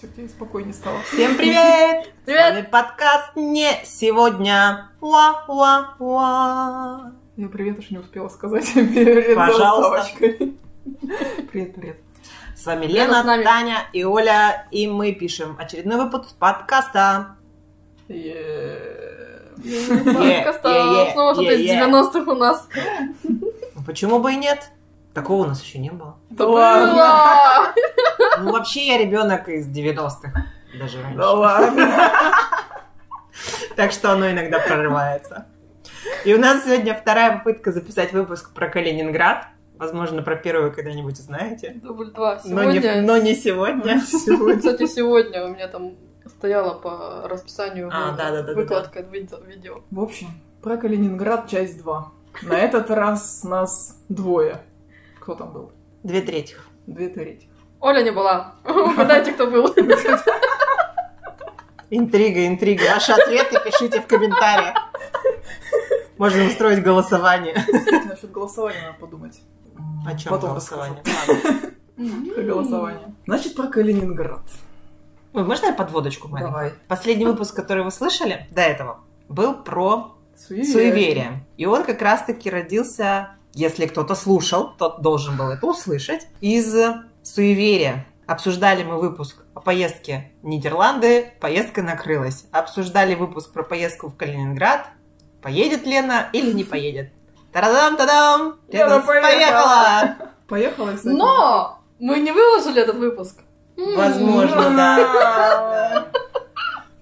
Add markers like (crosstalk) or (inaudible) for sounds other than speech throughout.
Все, тебе спокойнее стало. Всем привет! Привет! С вами подкаст «Не сегодня». Уа-уа-уа. Я привет уж не успела сказать (laughs) перед Пожалуйста. заставочкой. Привет, привет. С вами Лена Лена, с нами. Таня и Оля, и мы пишем очередной выпуск подкаста. Е- Подкаста е-е, снова что-то из е-е. 90-х у нас. Ну, Почему бы и нет? Такого у нас еще не было. Да ладно. Было! Ну, вообще, я ребенок из 90-х. Даже раньше. Да ладно. Так что оно иногда прорывается. И у нас сегодня вторая попытка записать выпуск про Калининград. Возможно, про первую когда-нибудь узнаете. Дубль 2 Но не, сегодня. но не сегодня. (laughs) Кстати, сегодня у меня там стояла по расписанию А, вы- да-да-да-да-да. выкладка видео- видео. В общем, про Калининград часть 2. На этот раз нас двое. Кто там был? Две трети. Две трети. Оля не была. (laughs) Угадайте, кто был. (laughs) Интрига, интрига. Ваши ответы пишите в комментариях. Можно устроить голосование. (laughs) Кстати, насчет голосования надо подумать. О чем Потом голосование? Про голосование. Значит, про Калининград. Ой, можно я подводочку маленькую? Давай. Последний выпуск, который вы слышали до этого, был про Суеверие. суеверие. И он как раз-таки родился, если кто-то слушал, тот должен был это услышать, из суеверия. Обсуждали мы выпуск о поездке в Нидерланды, поездка накрылась. Обсуждали выпуск про поездку в Калининград, поедет Лена или не поедет. Тарадам-тадам! Лена Лена поехала! поехала! Кстати. Но мы не выложили этот выпуск. Возможно, да.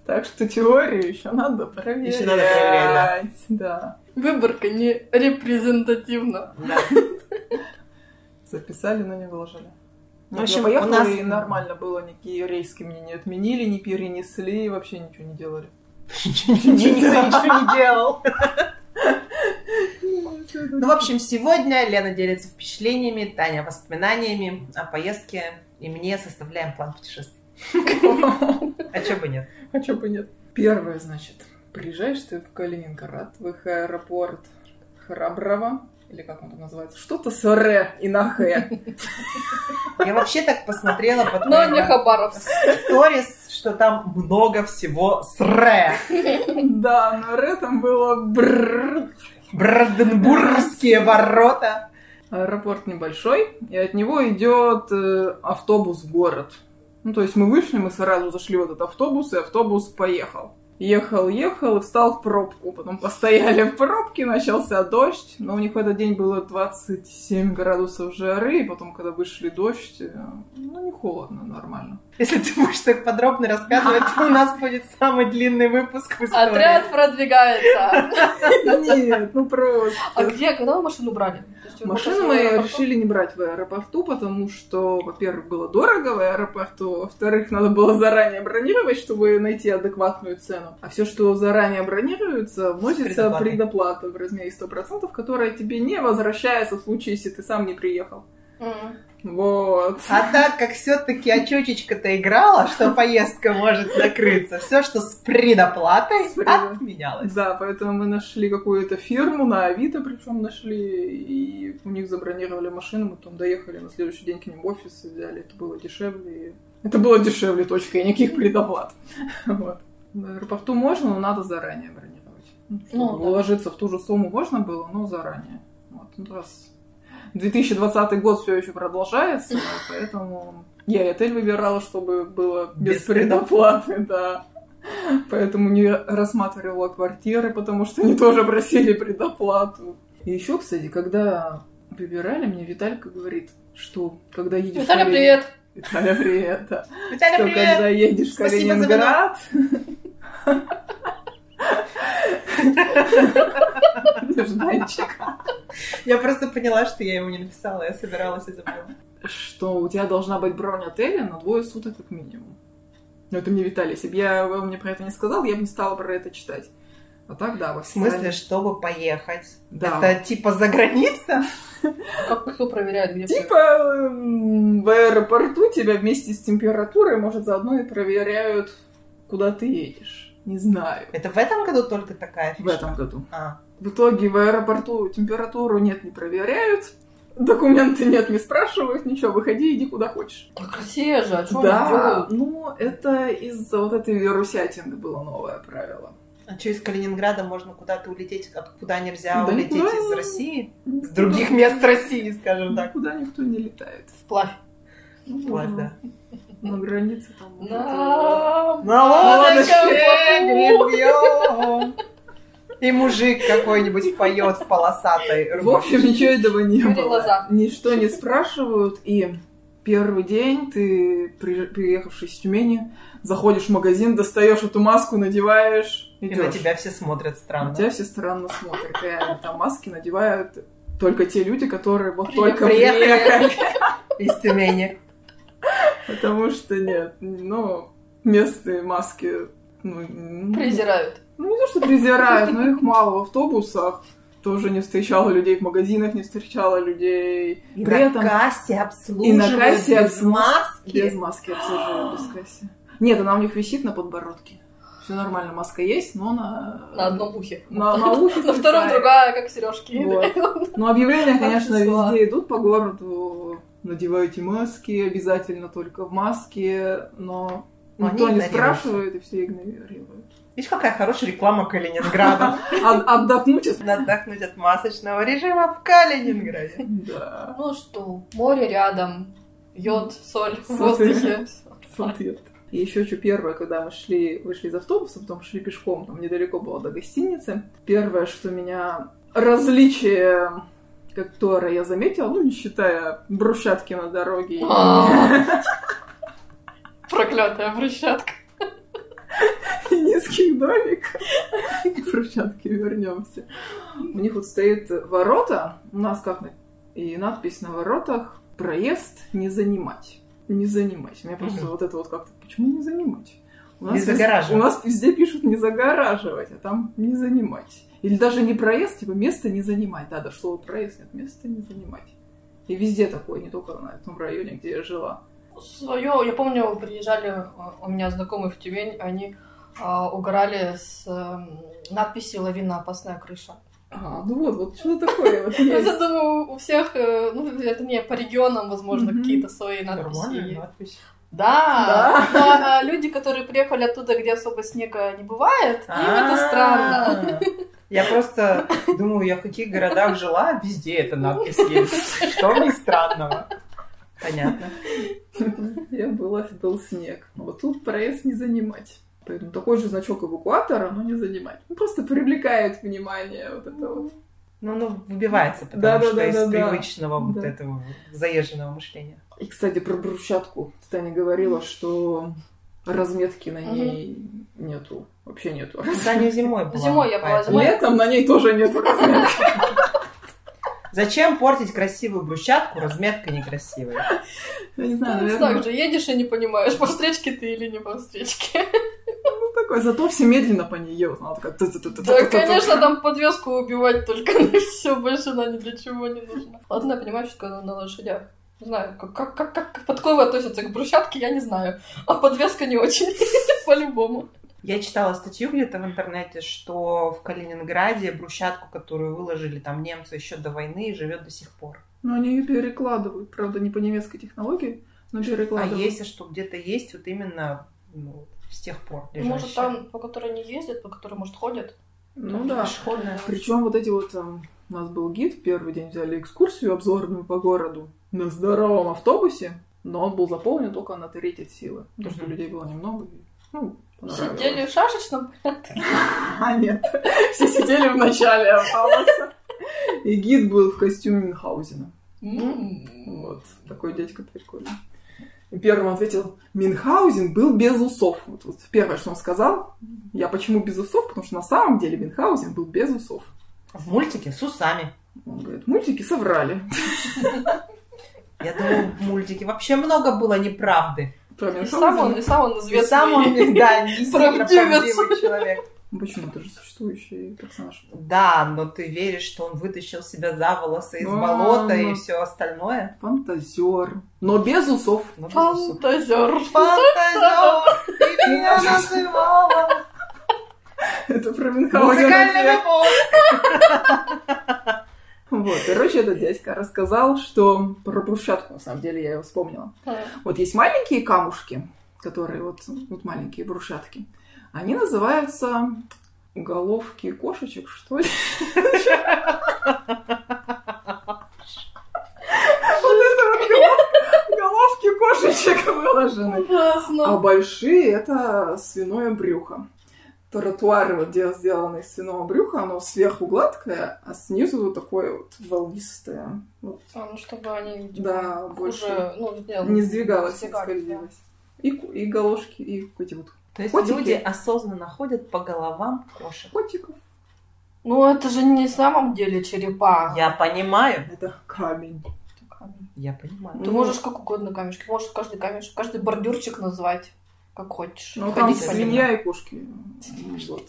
Так что теорию еще надо проверять. Ещё надо проверять, Да. Выборка не репрезентативна. Да. Записали, но не выложили. В общем, я поехала, у нас- и нормально было, никакие рейски мне не отменили, не перенесли, вообще ничего не делали. Ничего не делал. Ну, в общем, сегодня Лена делится впечатлениями, Таня воспоминаниями о поездке, и мне составляем план путешествий. (laughs) А чё бы нет? А чё бы нет? Первое, значит, приезжаешь ты в Калининград, в их аэропорт Храброво, или как он там называется, что-то с Р и на Х. Я вообще так посмотрела по Но не Хабаровск. сторис, что там много всего с Р. Да, на Р там было брррр. Бранденбургские ворота. Аэропорт небольшой, и от него идет э, автобус в город. Ну, то есть мы вышли, мы сразу зашли в этот автобус, и автобус поехал. Ехал, ехал и встал в пробку. Потом постояли в пробке, начался дождь. Но у них в этот день было 27 градусов жары, и потом, когда вышли дождь, э, ну, не холодно, нормально. Если ты будешь так подробно рассказывать, то у нас будет самый длинный выпуск в истории. Отряд продвигается. Нет, ну просто. А где, когда вы машину брали? Машину мы решили не брать в аэропорту, потому что, во-первых, было дорого в аэропорту, во-вторых, надо было заранее бронировать, чтобы найти адекватную цену. А все, что заранее бронируется, вносится предоплата в размере 100%, которая тебе не возвращается в случае, если ты сам не приехал. Мгм. Вот. А так как все-таки очечечка-то играла, что поездка может накрыться, все, что с предоплатой, С предо- отменялось. Да, поэтому мы нашли какую-то фирму, на Авито причем нашли, и у них забронировали машину, мы потом доехали на следующий день к ним в офис и взяли, это было дешевле. Это было дешевле, точка, и никаких предоплат. (laughs) Вот. В аэропорту можно, но надо заранее бронировать. Ну, Ну, да. уложиться в ту же сумму можно было, но заранее. Вот. Ну, раз 2020 год все еще продолжается, (laughs) поэтому я и отель выбирала, чтобы было без, Без предоплаты, да. Поэтому не рассматривала квартиры, потому что они тоже просили предоплату. И еще, кстати, когда выбирали, мне Виталька говорит, что когда едешь... в Виталя, Калини- привет! Виталя, привет! да. Виталя, Что привет! когда едешь в Спасибо Калининград... Нежданчик. Я просто поняла, что я ему не написала, я собиралась и забыла. Что у тебя должна быть бронь отеля на двое суток как минимум. Ну, это мне Виталий. Если бы я он мне про это не сказал, я бы не стала про это читать. А так, да, во В смысле, чтобы поехать? Да. Это типа за граница? Как кто проверяет, где Типа в аэропорту тебя вместе с температурой, может, заодно и проверяют, куда ты едешь. Не знаю. Это в этом году только такая В фишка? этом году. А, В итоге в аэропорту температуру нет, не проверяют. Документы нет, не спрашивают, ничего, выходи, иди куда хочешь. Так Россия же, а что да, ну, это из-за вот этой вирусятины было новое правило. А что, из Калининграда можно куда-то улететь, а куда нельзя Да улететь никуда из России? С других мест России, скажем так. Никуда никто не летает. Вплавь. Ну, Вплавь, да. На границе там. На На лодочке. И мужик какой-нибудь поет в полосатой В общем, ничего этого не было. Лоза. Ничто не спрашивают, и первый день ты, при- приехавший из Тюмени, заходишь в магазин, достаешь эту маску, надеваешь, И идёшь. на тебя все смотрят На странно. тебя все странно смотрят. Реально, там маски надевают только те люди, которые вот Приехали. только приехали. Из Тюмени. Потому что нет, ну, местные маски, ну, Презирают. ну, не то, что презирают, но их мало в автобусах. Тоже не встречала людей в магазинах, не встречала людей. И При на этом кассе обслуживают и на кассе без обслуж- маски. без маски обслуживают, без кассы. Нет, она у них висит на подбородке. Все нормально, маска есть, но на... На одном ухе. На, на ухе На втором другая, как сережки. Вот. Но объявления, конечно, везде идут по городу. Надевайте маски, обязательно только в маске, но Но никто не спрашивает, и все игнорируют. Видишь, какая хорошая реклама Калининграда. (laughs) От- Отдохнуть от... Надо отдохнуть от масочного режима в Калининграде. Да. Ну что, море рядом, йод, соль в воздухе. И еще что первое, когда мы шли, вышли из автобуса, потом шли пешком, там недалеко было до гостиницы. Первое, что меня различие, которое я заметила, ну не считая брусчатки на дороге А. (laughs) Проклятая брусчатка. и низких домиков. К брусчатке вернемся. У них вот стоит ворота, у нас как на- и надпись на воротах «Проезд не занимать». Не занимать. Меня просто вот это вот как-то, почему не занимать? У Не везде- загораживать. У нас везде пишут не загораживать, а там не занимать. Или даже не проезд, типа место не занимать. Да, да, слово проезд, нет, место не занимать. И везде такое, не только на этом районе, где я жила. Свое, я помню, приезжали а, у меня знакомые в Тюмень, они а, угорали с эм, надписью «Лавина опасная крыша». А, ну вот, вот что такое вот (laughs) Я думаю, у всех, э, ну, это не по регионам, возможно, какие-то свои надписи. Нормальная есть. Да, но, а, люди, которые приехали оттуда, где особо снега не бывает, им это странно. А, Я просто думаю, я в каких городах жила, везде эта надпись есть. Что в ней странного? Понятно. Я была, был снег. Но Вот тут проезд не занимать. Поэтому такой же значок эвакуатора, но не занимать. Ну, просто привлекает внимание вот это вот. Ну, ну, выбивается, потому Да, что да, из да, да. привычного вот Да. этого заезженного мышления. И, кстати, про брусчатку. Таня говорила, что разметки на ней нету. Вообще нету. Таня зимой была. Зимой я была, зимой. Летом на ней тоже нету разметки. Зачем портить красивую брусчатку, разметка некрасивая? Я не знаю, Ну, наверное, Так же, едешь и не понимаешь, по встречке ты или не по встречке. Ну, такой. Зато все медленно по ней едут. Она такая... Да, конечно, там подвеску убивать только (laughs) на все, больше она ни для чего не нужна. Ладно, я понимаю, что она на лошадях. Не знаю, как, как, как, как подковы относятся к брусчатке, я не знаю. А подвеска не очень, (laughs) по-любому. Я читала статью где-то в интернете, что в Калининграде брусчатку, которую выложили там немцы еще до войны, живет до сих пор. Но они ее перекладывают. Правда, не по немецкой технологии, но А перекладывают. если что где-то есть, вот именно ну, с тех пор лежащая. Может, там, по которой не ездят, по которой, может, ходят? Ну да. Пешеходная. Причем вот эти вот там, у нас был гид, первый день взяли экскурсию обзорную по городу на здоровом автобусе, но он был заполнен только на треть от силы. То, что людей было немного. и, Ну. Сидели в шашечном? (laughs) А, нет. Все сидели в начале автобуса. И гид был в костюме Мюнхгаузена. Вот, такой дядька прикольный. Первым ответил, Мюнхгаузен был без усов. Вот, вот первое, что он сказал. Я почему без усов? Потому что на самом деле Мюнхгаузен был без усов. В мультике с усами. Он говорит, мультики соврали. Я думаю, в мультике вообще много было неправды. Про И сам он, Мюнхгаузена. и сам он И известный. сам он, да, не (laughs) сильно правдивый человек. Почему? Это же существующий персонаж. Да, но ты веришь, что он вытащил себя за волосы из Ну, болота и все остальное? Фантазер. Но без усов. Ну, без усов. Фантазер. Фантазер, ты (laughs) меня называла. Это про Мюнхгаузена. Музыкальный выпуск. Вот, короче, этот дядька рассказал, что про брусчатку, на самом деле, я его вспомнила. А, Вот есть маленькие камушки, которые вот, вот маленькие брусчатки. Они называются головки кошечек, что ли? Вот это головки кошечек выложены. А большие это свиное брюхо. Тротуары вот дел- сделаны из свиного брюха, оно сверху гладкое, а снизу вот такое вот волнистое. Вот, А, ну, чтобы они да, больше хуже, ну, не, сдвигалось, не скользилось. И, и галошки, и эти вот То есть Котики. люди осознанно ходят по головам кошек. котиков. Ну, это же не в самом деле черепа. Я понимаю. Это камень. Я понимаю. Ты можешь как угодно камешки. Можешь каждый камешек, каждый бордюрчик назвать, как хочешь. Ну, там свинья и кошки. Вот.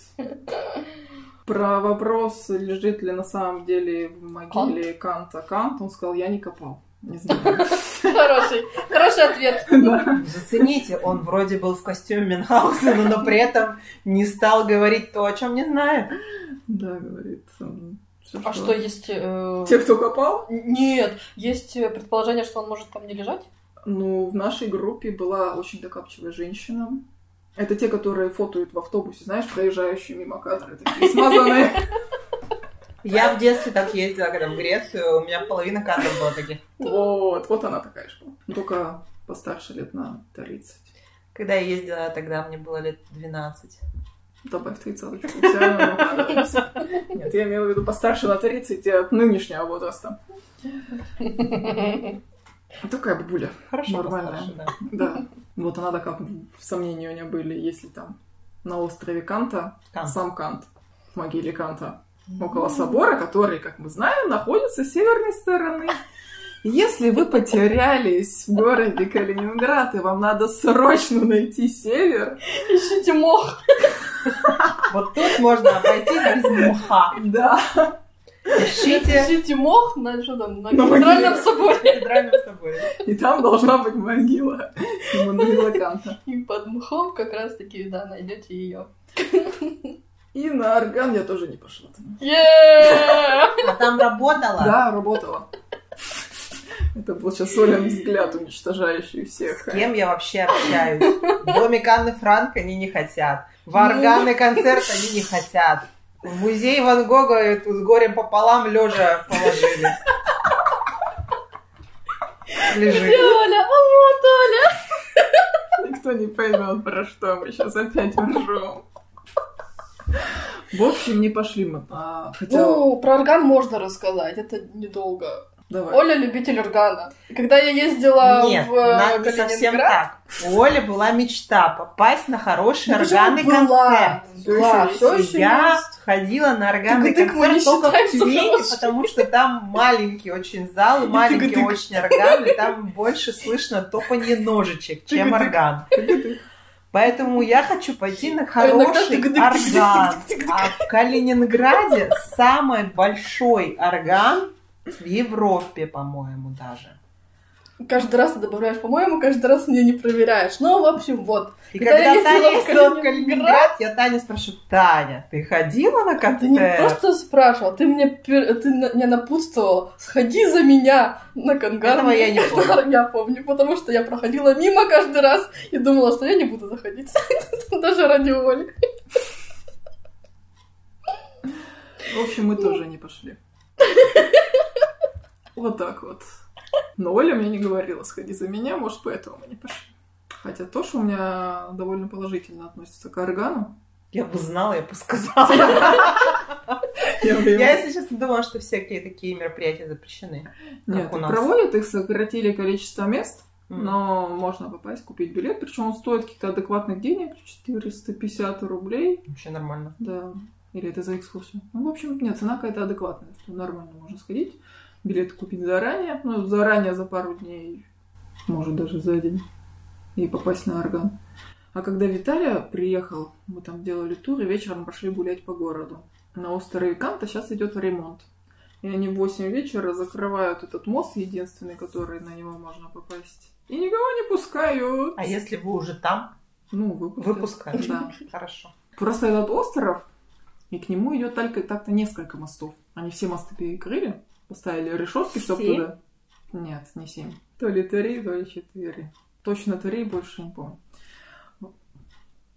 Про вопрос, лежит ли на самом деле в могиле Канта Кант, он сказал, я не копал. Не знаю. (laughs) Хороший, хороший ответ. (laughs) Да. Зацените, он вроде был в костюме Мюнхгаузена, но при этом не стал говорить то, о чем не знает. Да, говорит. он, всё, А что есть... э, Те, кто копал? Нет, есть э, предположение, что он может там не лежать. Ну, в нашей группе была очень докапчивая женщина. Это те, которые фотоют в автобусе, знаешь, проезжающие мимо кадры, такие смазанные. (laughs) Я в детстве так ездила, когда в Грецию, у меня половина кадров была таких. Вот, вот она такая же была. Ну, Только постарше лет на 30. Когда я ездила, тогда мне было лет 12. Добавь тридцаточку. Нет, я имела в виду постарше на 30 от нынешнего возраста. Такая бабуля. Хорошо, Нормально. постарше, да. Да. Вот она так как сомнения у нее были, если там на острове Канта, Кант. сам Кант, в могиле Канта, около собора, который, как мы знаем, находится с северной стороны. Если вы потерялись в городе Калининград, и вам надо срочно найти север, Ищите мох. Вот тут можно обойтись без мха. да, Ищите Ищите мох на, что там, на На кафедральном соборе. кафедральном соборе. и там должна быть могила Иммануила Канта. И под мхом как раз таки, да, найдете ее. И на орган я тоже не пошла. А там работала? Да, работала. Это был сейчас Олен взгляд, уничтожающий всех. С кем я вообще общаюсь? В домик Анны Франк они не хотят. В органный концерт они не хотят. В музей Ван Гога эту с горем пополам лежа положили. Лежит. Оля, а вот Оля. Никто не поймет, про что мы сейчас опять ржем. В общем, не пошли мы. А, хотя, Ну, про орган можно рассказать, это недолго. давай. Оля любитель органа. Когда я ездила Нет, в э, надо не совсем так. У Оли была мечта попасть на хороший Ну, органный была? концерт. Была, всё ещё еще Я есть. ходила на органный Тык-тык мы не концерт только в Тюмени, потому что там маленький очень зал, и маленький тык-тык. очень орган, и там больше слышно топанье ножичек, чем Тык-тык. орган. Поэтому я хочу пойти на А хороший орган. А в Калининграде самый большой орган в Европе, по-моему, даже. Каждый раз ты добавляешь, по-моему, каждый раз мне не проверяешь. Ну, в общем, вот. И Когда когда, я Таня в ездила в Калининград- я Таня спрашиваю, Таня, ты ходила на Ты не концерт? просто спрашивал, ты мне ты на- меня напутствовал, сходи за меня на Кангар. Этого я не (laughs) помню. Я помню, потому что я проходила мимо каждый раз и думала, что я не буду заходить. (laughs) Даже ради Оли. В общем, мы тоже не пошли. Вот так вот. Но Оля мне не говорила, сходи за меня, может, поэтому мы не пошли. Хотя тоже у меня довольно положительно относится к органу. Я бы знала, я бы сказала. Я если честно, думала, что всякие такие мероприятия запрещены. Нет, проводят их, сократили количество мест, но можно попасть, купить билет, причем он стоит каких-то адекватных денег, 450 рублей, Вообще нормально. да, или это за экскурсию. Ну, в общем, нет, цена какая-то адекватная, что нормально можно сходить, билет купить заранее, ну, заранее за пару дней, может, даже за день, и попасть на орган. А когда Виталия приехал, мы там делали тур, и вечером пошли гулять по городу. На острове Канта сейчас идет ремонт. И они в 8 вечера закрывают этот мост, единственный, который на него можно попасть. И никого не пускают. А если вы уже там, Ну, выпускают. выпускают? Да. (laughs) Хорошо. Просто этот остров, и к нему идет только так-то несколько мостов. Они все мосты перекрыли. Поставили решетки, чтобы туда... Нет, не семь. То ли три, то ли четыре. Точно три, больше не помню.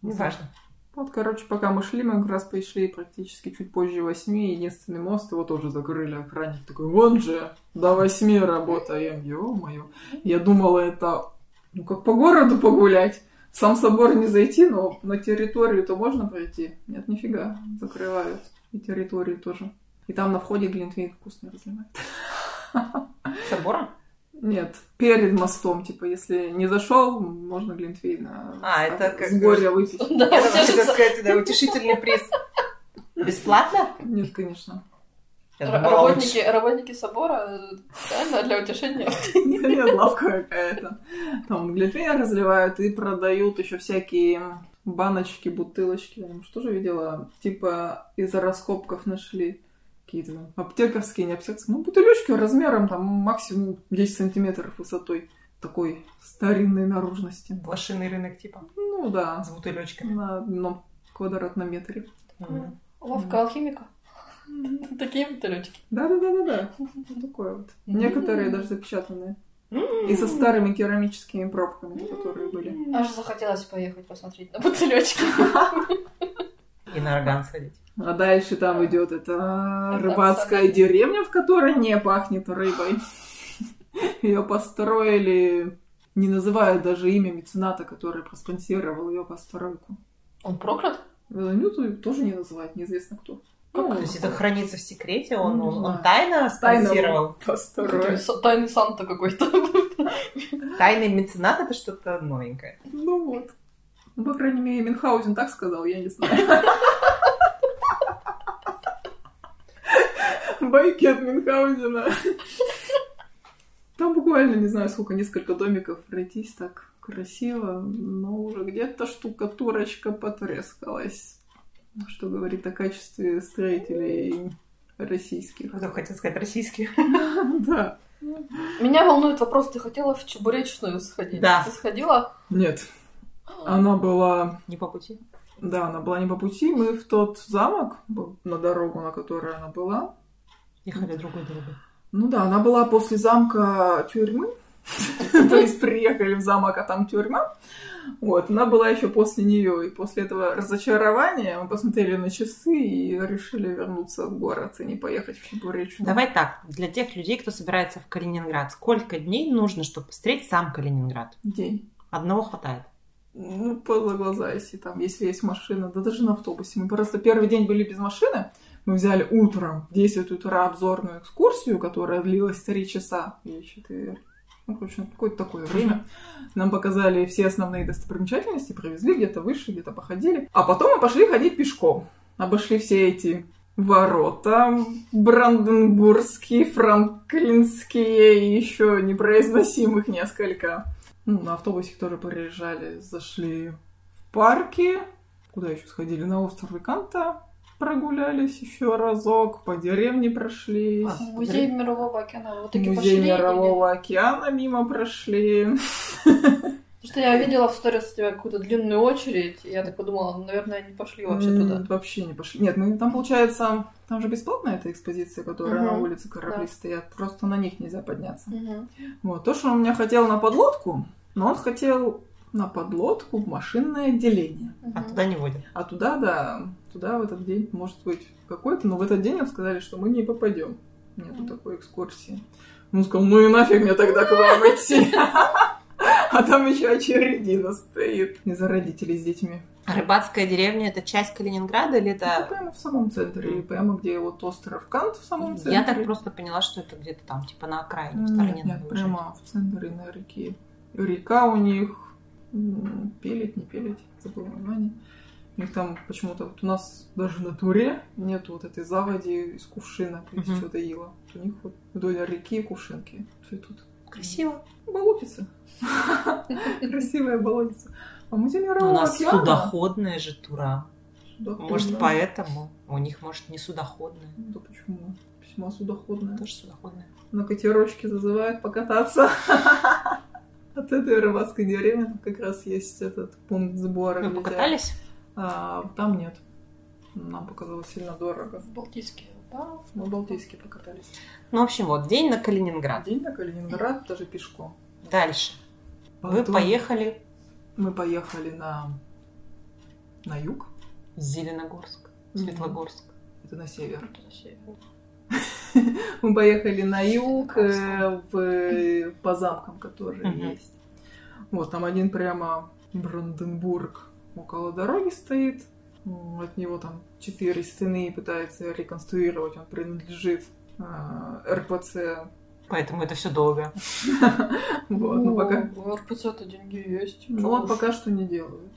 Не важно. Вот, короче, пока мы шли, мы как раз пришли практически чуть позже восьми. Единственный мост его тоже закрыли. Охранник такой, вон же, до восьми работаем. Ё-моё. Я думала, это, ну, как по городу погулять. В сам собор не зайти, но на территорию-то можно пройти. Нет, нифига, закрывают. И территорию тоже. И там на входе Глинтвейн вкусно разливают. (laughs) Собора? Нет, перед мостом, типа, если не зашел, можно Глинтвейн А, это как- с горя выпить. (laughs) Да, Я же хотела сказать, да, утешительный приз. Бесплатно? Нет, конечно. Работники, работники собора, реально для утешения. Нет, лавка какая-то. Там глинтвейн разливают и продают еще всякие баночки, бутылочки. Я может, тоже видела. Типа из раскопков нашли какие-то там аптекарские, не аптекарские. Ну, бутылечки размером там максимум 10 сантиметров высотой. Такой старинной наружности. Блошиный рынок типа Ну да, с бутылечками. на одном квадратном метре. Мгм. Лавка алхимика. (laughs) Такие бутылечки. Да-да-да-да-да. (laughs) Такое вот. Некоторые даже запечатанные. М. И со старыми керамическими пробками, которые были. Аж захотелось поехать посмотреть на бутылечки. (laughs) И на орган сходить. А дальше там идет эта рыбацкая деревня, в которой не пахнет рыбой. Ее построили, не называют даже имя мецената, который проспонсировал ее постройку. Он проклят? Ну, то- тоже не называют, неизвестно кто. Как? Ну, То есть это хранится в секрете? Он, Ну, он, он тайно Тайно спонсировал? (laughs) С- Тайный Санта какой-то. Тайный меценат это что-то новенькое. Ну вот. Ну, по крайней мере, Мюнхгаузен так сказал, я не знаю. (laughs) Байки от Мюнхгаузена. Там буквально, не знаю, сколько, несколько домиков пройтись так красиво, но уже где-то штукатурочка потрескалась. Что говорит о качестве строителей российских. Кто хотел сказать российский? (laughs) Да. Меня волнует вопрос, ты хотела в чебуречную сходить? Да. Ты сходила? Нет. Она была Не по пути. Да, она была не по пути. Мы в тот замок, на дорогу, на которой она была. Ехали другой дорогой. Ну да, она была после замка тюрьмы. (laughs) То есть приехали в замок, а там тюрьма. Вот, она была еще после нее. И после этого разочарования мы посмотрели на часы и решили вернуться в город и не поехать в Чебуречную. Давай так, для тех людей, кто собирается в Калининград, сколько дней нужно, чтобы посмотреть сам Калининград? День. Одного хватает. Ну, поза глаза, если там, если есть машина, да даже на автобусе. Мы просто первый день были без машины. Мы взяли утром в 10 утра обзорную экскурсию, которая длилась 3 часа или 4. Ну, короче, какое-то такое время. Нам показали все основные достопримечательности, провезли где-то выше, где-то походили. А потом мы пошли ходить пешком. Обошли все эти ворота бранденбургские, франклинские и еще непроизносимых несколько. Ну, на автобусе тоже приезжали, зашли в парки. Куда еще сходили? На остров Виканта прогулялись еще разок, по деревне прошлись. А, Музей Мирового океана. Вот Музей пошли. или- Мирового океана мимо прошли. Потому что я видела в сторис у тебя какую-то длинную очередь, и я так подумала, ну, наверное, они пошли вообще туда. Вообще не пошли. Нет, мы там, получается, там же бесплатная эта экспозиция, которая на улице корабли да. стоят. Просто на них нельзя подняться. Вот. То, что он у меня хотел на подлодку, но он хотел на подлодку в машинное отделение. А туда не водят. А туда, да, туда в этот день может быть какой-то, но в этот день нам сказали, что мы не попадем. Нету такой экскурсии. Он сказал, ну и нафиг мне тогда к вам идти. А там еще очередина стоит. Из-за родителей с детьми. А Рыбацкая деревня это часть Калининграда или Это это... прямо в самом центре. И прямо где вот остров Кант в самом центре. Я так просто поняла, что это где-то там, типа на окраине, в Нет, стороне. нет, надо прямо в центре на реке. Река у них пелить, не пелить, забыла название. У них там почему-то вот у нас даже на туре нет вот этой заводи из кувшина, то есть Мгм. что-то ила. У них вот вдоль реки кувшинки цветут. Красиво. Болотица. (laughs) Красивая болотица. А У Мирового нас океана... судоходная же тура. Судоходная. Может, поэтому у них, может, не судоходная. Да почему? Весьма судоходная. Тоже судоходная. на катерочке зазывают покататься. (laughs) От этой рыбацкой деревни как раз есть этот пункт сбора. Вы где- покатались? А, там нет. Нам показалось сильно дорого. В Балтийске Да, мы Балтийский покатались. Ну, в общем, вот, день на Калининград. День на Калининград, даже пешком. Дальше. Вы Потом поехали Мы поехали на, на юг, в Зеленогорск. Светлогорск. это на север. Это на север. (laughs) Мы поехали на юг, э, в, по замкам, которые есть. Вот, там один прямо Бранденбург около дороги стоит. От него там четыре стены пытается реконструировать. Он принадлежит э, РПЦ. Поэтому это все долго. (laughs) Вот, но пока... У РПЦ-то деньги есть. Ну, уж. пока что не делают.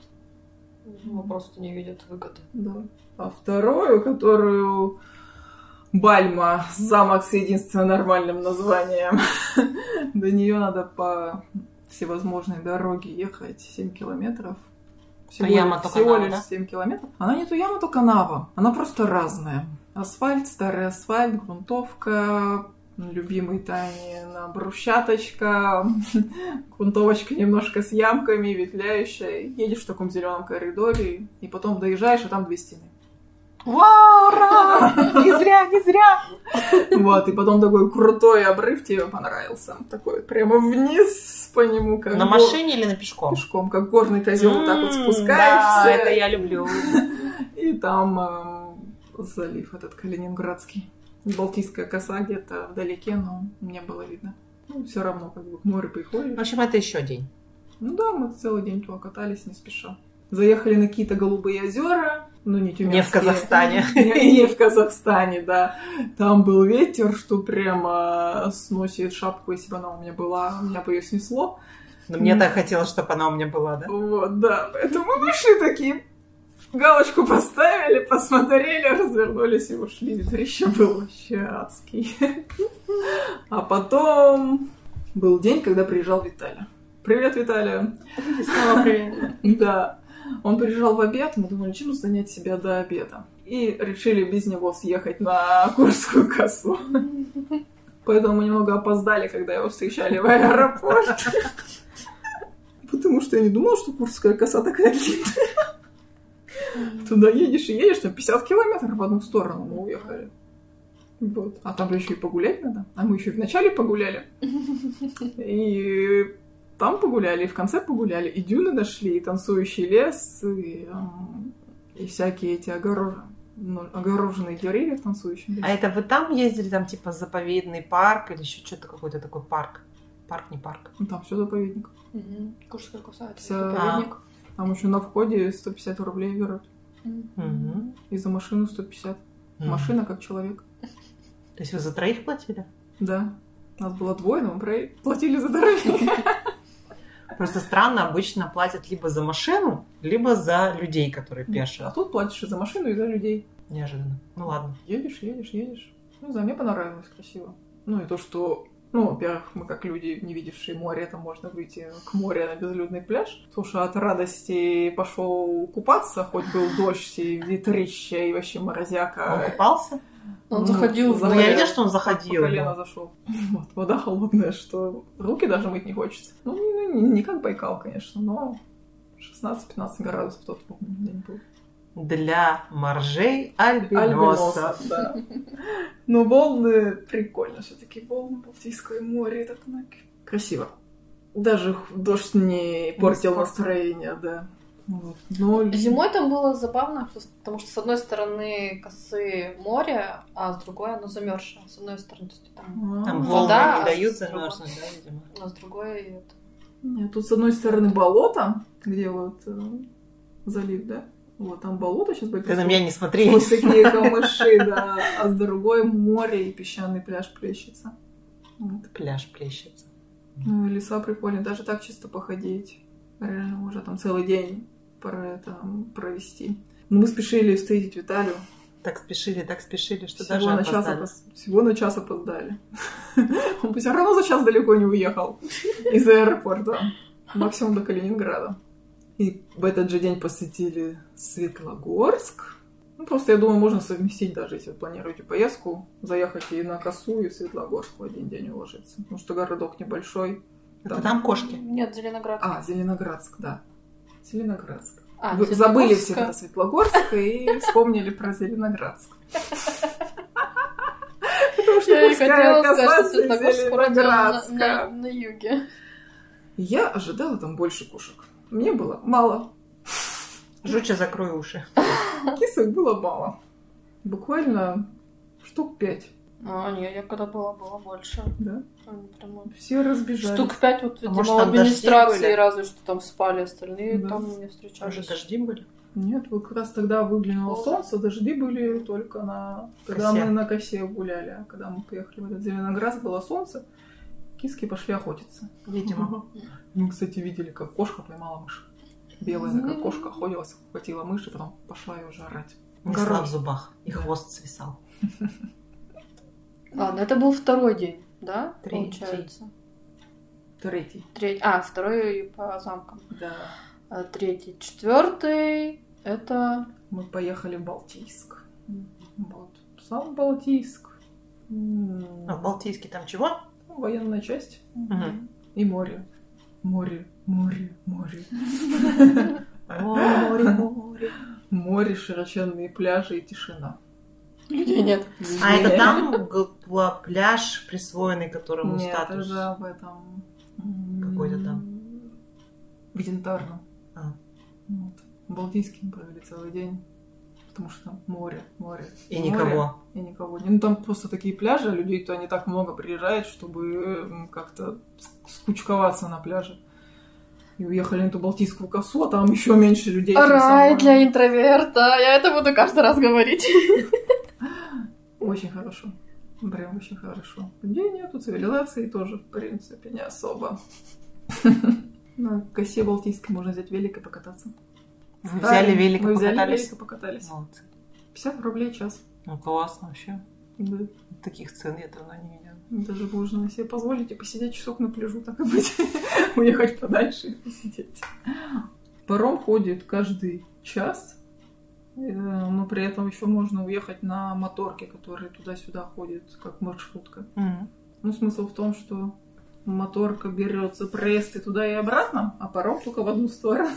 Ну, просто не видят выгоды. Да. А вторую, которую Бальма, замок с единственным нормальным названием. (laughs) До нее надо по всевозможной дороге ехать 7 километров. Всего, Ямато-Канава, всего лишь да? 7 километров. Она не то яма, то канава. Она просто разная. Асфальт, старый асфальт, грунтовка, любимый Тани на брусчаточка, (laughs) грунтовочка немножко с ямками, ветляющая. Едешь в таком зеленом коридоре, и потом доезжаешь, а там две стены. Вау, ура! Не зря, не зря! Вот, и потом такой крутой обрыв тебе понравился. Такой прямо вниз по нему, как На го- машине или на пешком? пешком, как горный козел, вот так вот спускаешься. Да, это я люблю. (laughs) И там эм, залив этот калининградский. Балтийская коса где-то вдалеке, но не было видно. Ну, все равно, как бы к морю В приходишь. общем, это еще день. Ну да, мы целый день туда катались, не спеша. Заехали на какие-то голубые озера, ну не тюменские. Не в Казахстане. (laughs) Не, не в Казахстане, да. Там был ветер, что прямо сносит шапку, если бы она у меня была, меня бы ее снесло. Но мне так хотелось, чтобы она у меня была, да? Вот, да. Поэтому мы вышли такие, галочку поставили, посмотрели, развернулись и ушли. Ветрище был вообще адский. (laughs) А потом был день, когда приезжал Виталя. Привет, Виталия. Снова привет. (laughs) Да. Он приезжал в обед, мы думали, чем занять себя до обеда. И решили без него съехать на Курскую косу. Поэтому мы немного опоздали, когда его встречали в аэропорт. Потому что я не думала, что Курская коса такая длинная. Туда едешь и едешь, там 50 километров в одну сторону мы уехали. Вот. А там же еще и погулять надо. А мы еще вначале погуляли. И там погуляли, и в конце погуляли, и дюны нашли, и танцующий лес, и, эм, и всякие эти огороженные, огороженные деревья в танцующем лесе. А это вы там ездили, там типа заповедный парк или еще что-то какой-то такой парк? Парк, не парк. Ну, там все заповедник. Мгм. Курская коса, это Всё. заповедник. Там еще на входе 150 рублей берут. Мгм. И за машину 150. Мгм. Машина как человек. То есть вы за троих платили? Да. Нас было двое, но мы платили за дороги. (laughs) Просто странно, обычно платят либо за машину, либо за людей, которые А пешие. тут платишь и за машину, и за людей. Неожиданно. Ну ладно. Едешь, едешь, едешь. Ну, за мне понравилось красиво. Ну, и то, что ну, во-первых, мы как люди, не видевшие море, там можно выйти к морю на безлюдный пляж. Слушай, от радости пошел купаться, хоть был дождь и ветрище, и вообще Он морозяка. купался? Он Ну, заходил в Ну, заходил. я море. видела, что он По заходил. колено зашел. (laughs) Вот, вода холодная, что руки даже мыть не хочется. Ну, не, не- не как Байкал, конечно, но 16-15 градусов тот день был. Для моржей альбиноса. Альбиноса, да. Но волны прикольно все-таки. Волны Балтийское море, так ну, красиво. Даже дождь не портил настроение, да. Вот. Но Зимой там было забавно, потому что с одной стороны косы море, а с другой оно замерзшее. С одной стороны, то есть там, Там А, волны Вода, не а дают замерзнуть, да, видимо? а с другой это- Нет, тут с одной стороны болото, где вот э, залив, да? Вот там болото сейчас будет. Ты на меня не смотри. Вот такие камыши, да. А с другой море и песчаный пляж плещется. Вот. Пляж плещется. Ну, и леса прикольные, даже так чисто походить. Реально можно там целый день про это провести. Но мы спешили встретить Виталию. Так спешили, так спешили, что Всего даже на, час опоз- всего на час опоздали. (laughs) Он бы все равно за час далеко не уехал из аэропорта. Максимум до Калининграда. И в этот же день посетили Светлогорск. Ну, просто, я думаю, можно совместить, даже если вы планируете поездку, заехать и на Косу, и в Светлогорск в один день уложиться. Потому что городок небольшой. Это там кошки. Нет, Зеленоград. А, Зеленоградск, да. Зеленоградск. А, Вы забыли все про Светлогорск и вспомнили про Зеленоградск. (laughs) Я и хотела сказать, что Светлогорск на- на юге. Я ожидала там больше кошек. Мне было мало. Жуча, закрой уши. Кисок было мало. Буквально штук пять, А, не, я когда была, было больше. да? Прямо- Все разбежались. Штук пять, вот, видимо, может, там дожди администрации разве что там спали, остальные Да. там не встречались. дожди были? Нет, вот как раз тогда выглянуло О. солнце, дожди были только на... Когда Косе. мы на косе гуляли, а когда мы поехали в этот Зеленоград, было солнце, киски пошли охотиться. Видимо. Мы, кстати, видели, как кошка поймала мышь. Белая такая кошка охотилась, хватила мышь и потом пошла ее жрать. Несла в зубах. И хвост свисал. (laughs) Ладно, это был второй день, да? Третий. Получается. Третий. Третий. А, второй по замкам. Да. А третий, четвертый. Это Мы поехали в Балтийск. Вот. Сам Балтийск. А в Балтийске там чего? Военная часть. Мгм. И море. Море, море, море. Море, море. Море, широченные пляжи и тишина. Людей нет. А это там пляж, присвоенный которому Нет, статус? это об этом. Какой-то там. В Янтарном. А. Вот. В Балтийске мы провели целый день. Потому что там море, море. И море, никого. И никого. Ну там просто такие пляжи, а людей туда не так много приезжает, чтобы как-то скучковаться на пляже. И уехали на эту Балтийскую косу, а там еще меньше людей. чем Рай для интроверта. Я это буду каждый раз говорить. (laughs) Очень хорошо. Прям очень хорошо. Людей нету, цивилизации тоже, в принципе, не особо. (laughs) На косе Балтийской можно взять велик и покататься. Вы взяли велик и Мы взяли покатались? велик и покатались. Молодцы. 50 рублей час. Ну, классно вообще. Да. Таких цен я давно не видела. Даже можно себе позволить и посидеть часок на пляжу, так и быть. (laughs) Уехать подальше и посидеть. Паром ходит каждый час, э, но при этом еще можно уехать на моторке, который туда-сюда ходит, как маршрутка. Мгм. Ну, смысл в том, что моторка берет за проезд и туда и обратно, а паром только в одну сторону.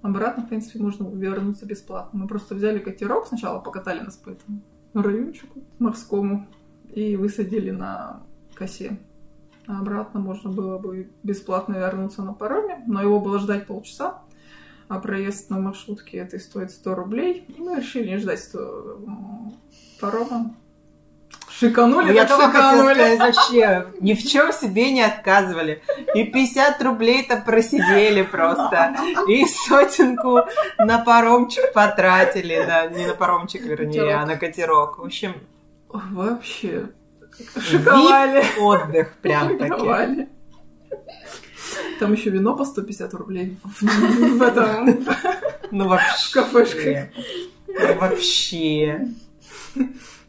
Обратно, в принципе, можно вернуться бесплатно. Мы просто взяли катерок, сначала покатали нас по этому райончику морскому и высадили на косе. А обратно можно было бы бесплатно вернуться на пароме, но его было ждать полчаса, а проезд на маршрутке этой стоит 100 рублей. И мы решили не ждать 100 м, парома. Шиканули, Ну, я так шиканули. сказать, вообще, ни в чем себе не отказывали. И 50 рублей-то просидели просто. И сотенку на паромчик потратили. Да, не на паромчик, вернее, а на катерок. В общем, Вообще. Шиковали. отдых прям таки. Там еще вино по 150 рублей в в этом Ну вообще. кафешке. Вообще.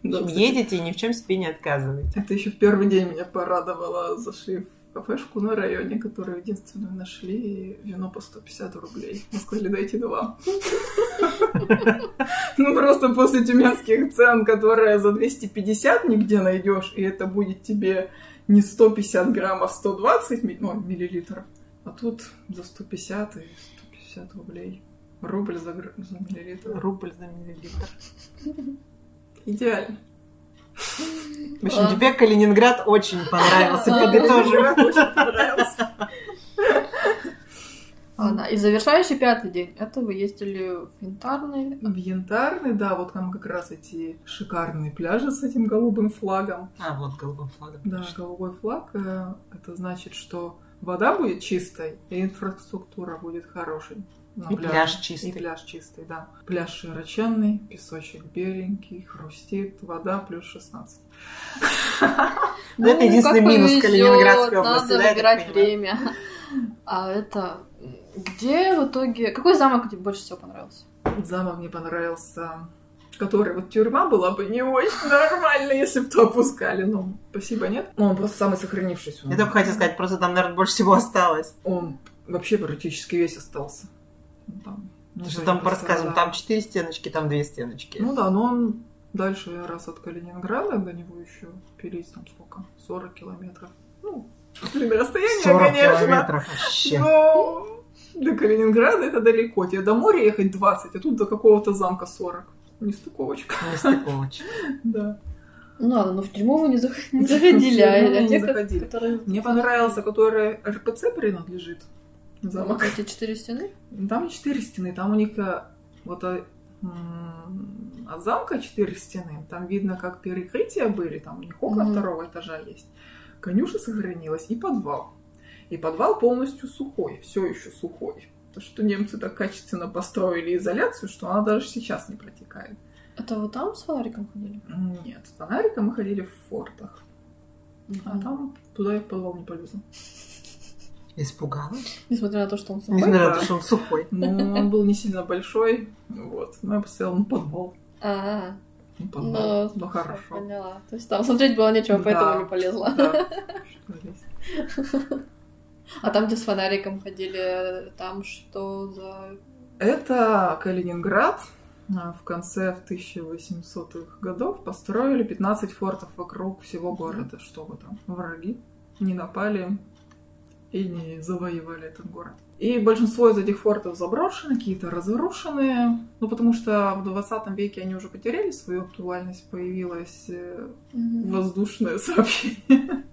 Да, кстати, Едете и ни в чем себе не отказываете. Это еще в первый день меня порадовало. Зашли в кафешку на районе, которую единственную нашли, и вино по 150 рублей. Мы сказали, дайте два. Ну, просто после тюменских цен, которые за 250 нигде найдешь, и это будет тебе не 150 грамм, а 120 ми- ну, миллилитров. А тут за 150 и 150 рублей. Рубль за, за миллилитр. Рубль за миллилитр. Идеально. В общем, тебе Калининград очень понравился. Подытожим. Очень понравился. Ладно, и завершающий пятый день. Это вы ездили в Янтарный. В Янтарный, да, вот там как раз эти шикарные пляжи с этим голубым флагом. А, вот голубым флагом. Да, голубой флаг, э, это значит, что вода будет чистой, и инфраструктура будет хорошей. На И пляже. пляж И чистый. пляж чистый, да. Пляж широченный, песочек беленький, хрустит, вода плюс 16. Ну, это единственный минус Калининградской области, Надо выбирать время. А это... Где в итоге... Какой замок тебе больше всего понравился? Замок мне понравился, который вот тюрьма была бы не очень нормально, если бы то опускали, но спасибо нет. Ну, он просто самый сохранившийся. Я только хотела сказать, просто там, наверное, больше всего осталось. Он вообще практически весь остался. Ну, Там, ну, Что там по рассказам? Там четыре стеночки, там две стеночки. Ну да, но он дальше раз от Калининграда до него еще перейти там сколько? 40 километров. Ну, расстояние, 40 конечно. километров вообще. Но до Калининграда это далеко. Тебе до моря ехать 20, а тут до какого-то замка 40. Нестыковочка. Нестыковочка. (laughs) Да. Ну ладно, но в тюрьму вы не зах- (laughs) не заходили, а не те, которые... Мне понравился, который РПЦ принадлежит. Замок. Эти четыре стены? Там не четыре стены, там у них э, вот э, от замка четыре стены. Там видно, как перекрытия были, там у них окна Мгм. второго этажа есть. Конюша сохранилась и подвал. И подвал полностью сухой, все еще сухой. То, что немцы так качественно построили изоляцию, что она даже сейчас не протекает. Это вы там с фонариком ходили? Нет, с фонариком мы ходили в фортах. А там туда я в подвал не полезла. Испугалась? Несмотря на то, что он сухой? Несмотря на то, что он сухой. Ну, он был не сильно большой, вот. Но я поставила на подвал. А, Ну, подвал. ну, Ну, хорошо. поняла. То есть там смотреть было нечего, Да. поэтому не полезла. Да. (laughs) А там, где с фонариком ходили, там что за... Это Калининград. А, В конце в 1800-х годов построили 15 фортов вокруг всего города, чтобы там враги не напали и не завоевали этот город. И большинство из этих фортов заброшены, какие-то разрушенные, ну потому что в 20 веке они уже потеряли свою актуальность, появилось Мгм. воздушное сообщение.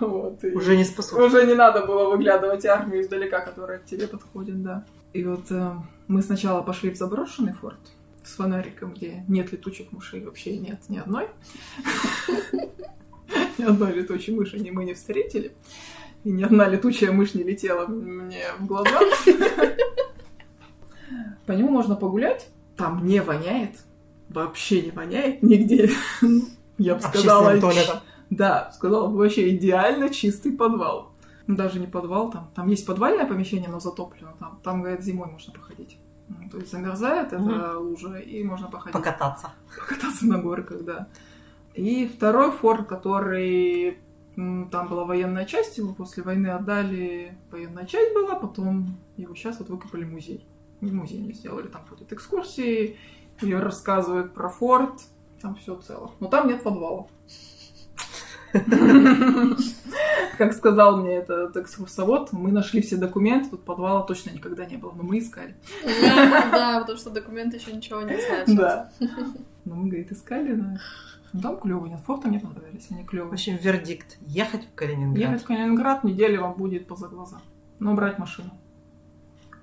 Вот, и- Уже не способна. Уже не надо было выглядывать армию издалека, которая к тебе подходит, да. И вот э, мы сначала пошли в заброшенный форт с фонариком, где нет летучих мышей, вообще нет ни одной. (laughs) Ни одной летучей мыши ни мы не встретили. И ни одна летучая мышь не летела мне в глаза. По нему можно погулять. Там не воняет. Вообще не воняет нигде. Я бы сказала, туалетом. да, сказала бы вообще идеально чистый подвал. Ну, Даже не подвал, там, там есть подвальное помещение, но затоплено. Там, там говорят, зимой можно походить. Ну, То есть замерзает эта Мгм. лужа, и можно походить, Покататься. покататься на горках, да. И второй форт, который там была военная часть, его после войны отдали, военная часть была, потом его сейчас вот выкопали музей. И Музей не сделали, там ходят экскурсии, ее рассказывают про форт, там все цело. Но там нет подвала. Как сказал мне этот экскурсовод, мы нашли все документы, тут подвала точно никогда не было, но мы искали. Да, потому что документы еще ничего не значат. Да. Но мы, говорит, искали, да. Ну, там клево, нет, форты мне понравились, они В клевые. общем, вердикт. Ехать в Калининград. Ехать в Калининград неделя вам будет поза глаза. Но брать машину.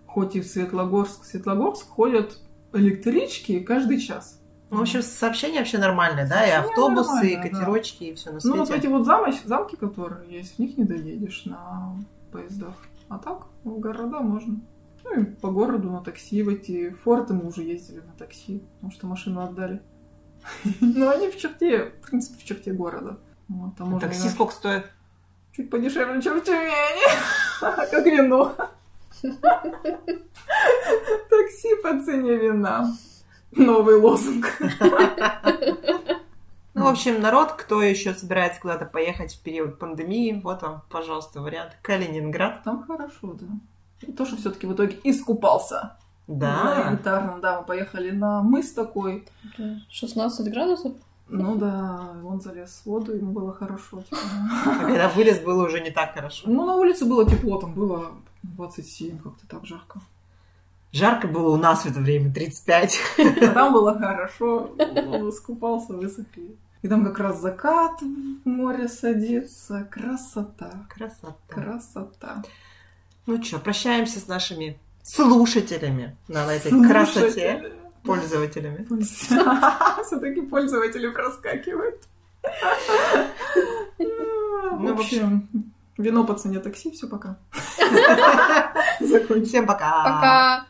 Хоть и в Светлогорск. В Светлогорск ходят электрички каждый час. Ну, в общем, сообщение вообще нормальное, да? И автобусы, и нормальное, да. катерочки, и все на Ну, вот свете. эти вот замоч- замки, которые есть, в них не доедешь на поездах. А так, в города можно. Ну, и по городу на такси. В эти форты мы уже ездили на такси, потому что машину отдали. (laughs) Но они в черте, в принципе, в черте города. Вот, можно Такси сколько стоит? чуть подешевле, чем в Тюмени. (laughs) Как вино. (laughs) Такси по цене вина. Новый лозунг. Ну, в общем, народ, кто еще собирается куда-то поехать в период пандемии, вот вам, пожалуйста, вариант. Калининград. Там хорошо, да. И то, что все-таки в итоге искупался. Да. янтарном, да, мы поехали на мыс такой. 16 градусов? Ну да, он залез в воду, ему было хорошо. типа. А когда вылез, было уже не так хорошо. Ну, на улице было тепло, там было 27, как-то так жарко. Жарко было у нас в это время, 35. А там было хорошо, он искупался, высохли. И там как раз закат в море садится. Красота. Красота. Красота. Ну что, прощаемся с нашими слушателями на этой красоте. Пользователями. (laughs) Все-таки пользователи проскакивают. В Ну, в общем, вино по цене такси, все пока. (laughs) Закончим. Всем пока. Пока!